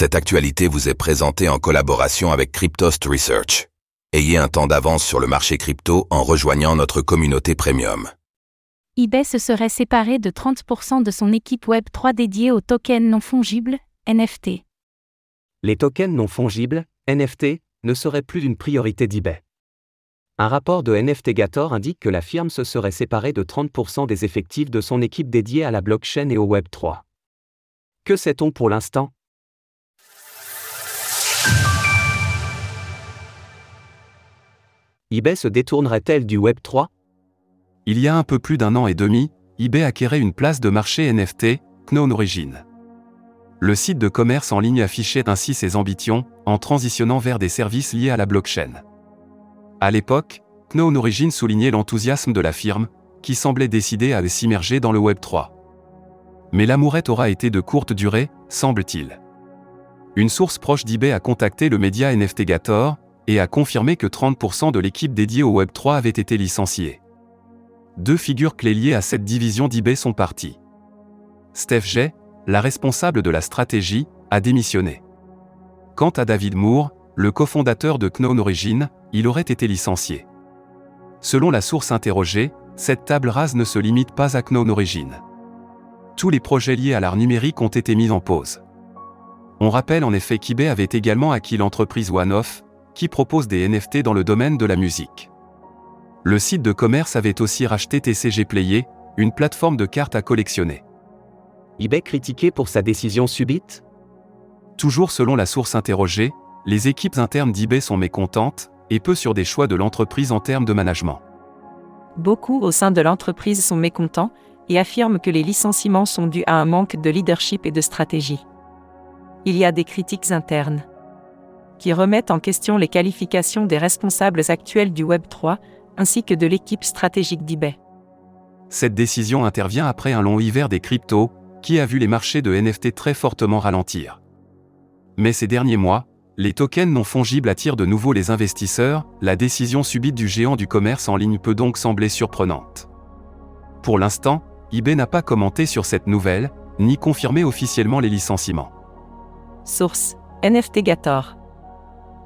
Cette actualité vous est présentée en collaboration avec Cryptost Research. Ayez un temps d'avance sur le marché crypto en rejoignant notre communauté premium. eBay se serait séparé de 30% de son équipe Web3 dédiée aux tokens non fongibles, NFT. Les tokens non fongibles, NFT, ne seraient plus d'une priorité d'eBay. Un rapport de NFTgator indique que la firme se serait séparée de 30% des effectifs de son équipe dédiée à la blockchain et au Web3. Que sait-on pour l'instant? eBay se détournerait-elle du Web3 Il y a un peu plus d'un an et demi, eBay acquérait une place de marché NFT, Known Origin. Le site de commerce en ligne affichait ainsi ses ambitions, en transitionnant vers des services liés à la blockchain. À l'époque, Known Origin soulignait l'enthousiasme de la firme, qui semblait décidée à s'immerger dans le Web3. Mais l'amourette aura été de courte durée, semble-t-il. Une source proche d'eBay a contacté le média NFTgator, et a confirmé que 30% de l'équipe dédiée au Web3 avait été licenciée. Deux figures clés liées à cette division d'eBay sont parties. Steph Jay, la responsable de la stratégie, a démissionné. Quant à David Moore, le cofondateur de Known Origin, il aurait été licencié. Selon la source interrogée, cette table rase ne se limite pas à Known Origin. Tous les projets liés à l'art numérique ont été mis en pause. On rappelle en effet qu'eBay avait également acquis l'entreprise OneOff, qui propose des NFT dans le domaine de la musique. Le site de commerce avait aussi racheté TCG Player, une plateforme de cartes à collectionner. eBay critiqué pour sa décision subite? Toujours selon la source interrogée, les équipes internes d'eBay sont mécontentes, et peu sur des choix de l'entreprise en termes de management. Beaucoup au sein de l'entreprise sont mécontents et affirment que les licenciements sont dus à un manque de leadership et de stratégie. Il y a des critiques internes qui remettent en question les qualifications des responsables actuels du Web3 ainsi que de l'équipe stratégique d'eBay. Cette décision intervient après un long hiver des cryptos, qui a vu les marchés de NFT très fortement ralentir. Mais ces derniers mois, les tokens non fongibles attirent de nouveau les investisseurs, la décision subite du géant du commerce en ligne peut donc sembler surprenante. Pour l'instant, eBay n'a pas commenté sur cette nouvelle, ni confirmé officiellement les licenciements. Source NFTgator.